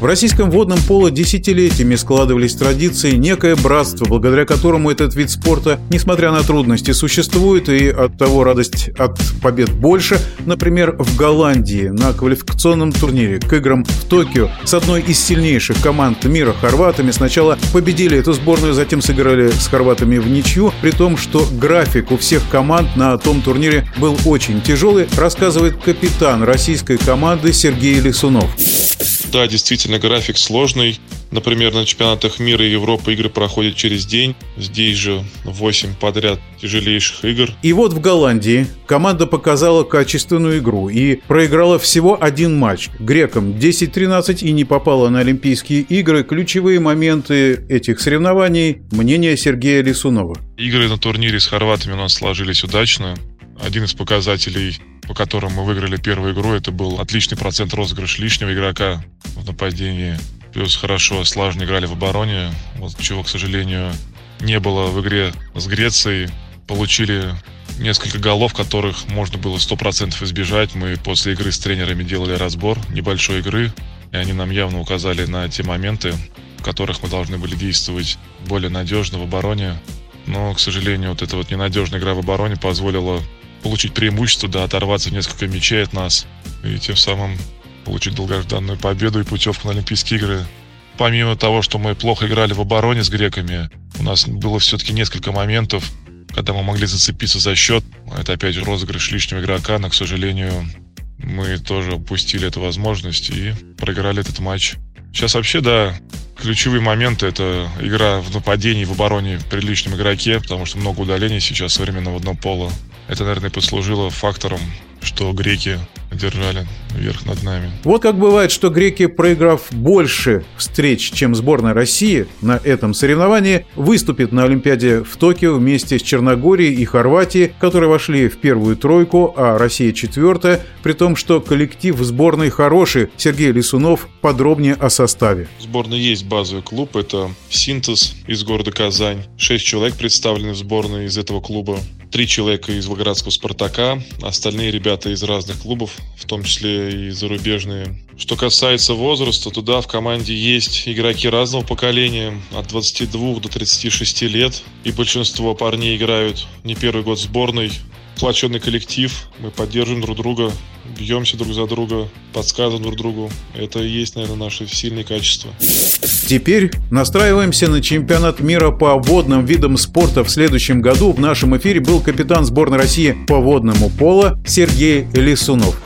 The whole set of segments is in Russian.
В российском водном поло десятилетиями складывались традиции, некое братство, благодаря которому этот вид спорта, несмотря на трудности, существует, и от того радость от побед больше. Например, в Голландии на квалификационном турнире к играм в Токио с одной из сильнейших команд мира хорватами сначала победили эту сборную, затем сыграли с хорватами в ничью, при том, что график у всех команд на том турнире был очень тяжелый, рассказывает капитан российской команды Сергей Лисунов. Да, действительно, график сложный. Например, на чемпионатах мира и Европы игры проходят через день. Здесь же 8 подряд тяжелейших игр. И вот в Голландии команда показала качественную игру и проиграла всего один матч. Грекам 10-13 и не попала на Олимпийские игры. Ключевые моменты этих соревнований – мнение Сергея Лисунова. Игры на турнире с хорватами у нас сложились удачно. Один из показателей по которым мы выиграли первую игру, это был отличный процент розыгрыш лишнего игрока в нападении. Плюс хорошо, слаженно играли в обороне, вот чего, к сожалению, не было в игре с Грецией. Получили несколько голов, которых можно было 100% избежать. Мы после игры с тренерами делали разбор небольшой игры, и они нам явно указали на те моменты, в которых мы должны были действовать более надежно в обороне. Но, к сожалению, вот эта вот ненадежная игра в обороне позволила получить преимущество, да, оторваться несколько мячей от нас и тем самым получить долгожданную победу и путевку на Олимпийские игры. Помимо того, что мы плохо играли в обороне с греками, у нас было все-таки несколько моментов, когда мы могли зацепиться за счет. Это опять розыгрыш лишнего игрока, но, к сожалению, мы тоже упустили эту возможность и проиграли этот матч. Сейчас вообще, да, ключевые моменты – это игра в нападении, в обороне при личном игроке, потому что много удалений сейчас современного одного пола. Это, наверное, послужило фактором, что греки держали вверх над нами. Вот как бывает, что греки, проиграв больше встреч, чем сборная России на этом соревновании, выступит на Олимпиаде в Токио вместе с Черногорией и Хорватией, которые вошли в первую тройку, а Россия четвертая, при том, что коллектив сборной хороший. Сергей Лисунов подробнее о составе. В сборной есть базовый клуб, это «Синтез» из города Казань. Шесть человек представлены в сборной из этого клуба. Три человека из Волгоградского «Спартака», остальные ребята из разных клубов, в том числе и зарубежные. Что касается возраста, туда в команде есть игроки разного поколения, от 22 до 36 лет. И большинство парней играют не первый год в сборной. Сплоченный коллектив, мы поддерживаем друг друга, бьемся друг за друга, подсказываем друг другу. Это и есть, наверное, наши сильные качества. Теперь настраиваемся на чемпионат мира по водным видам спорта в следующем году. В нашем эфире был капитан сборной России по водному пола Сергей Лисунов.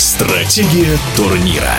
Стратегия турнира.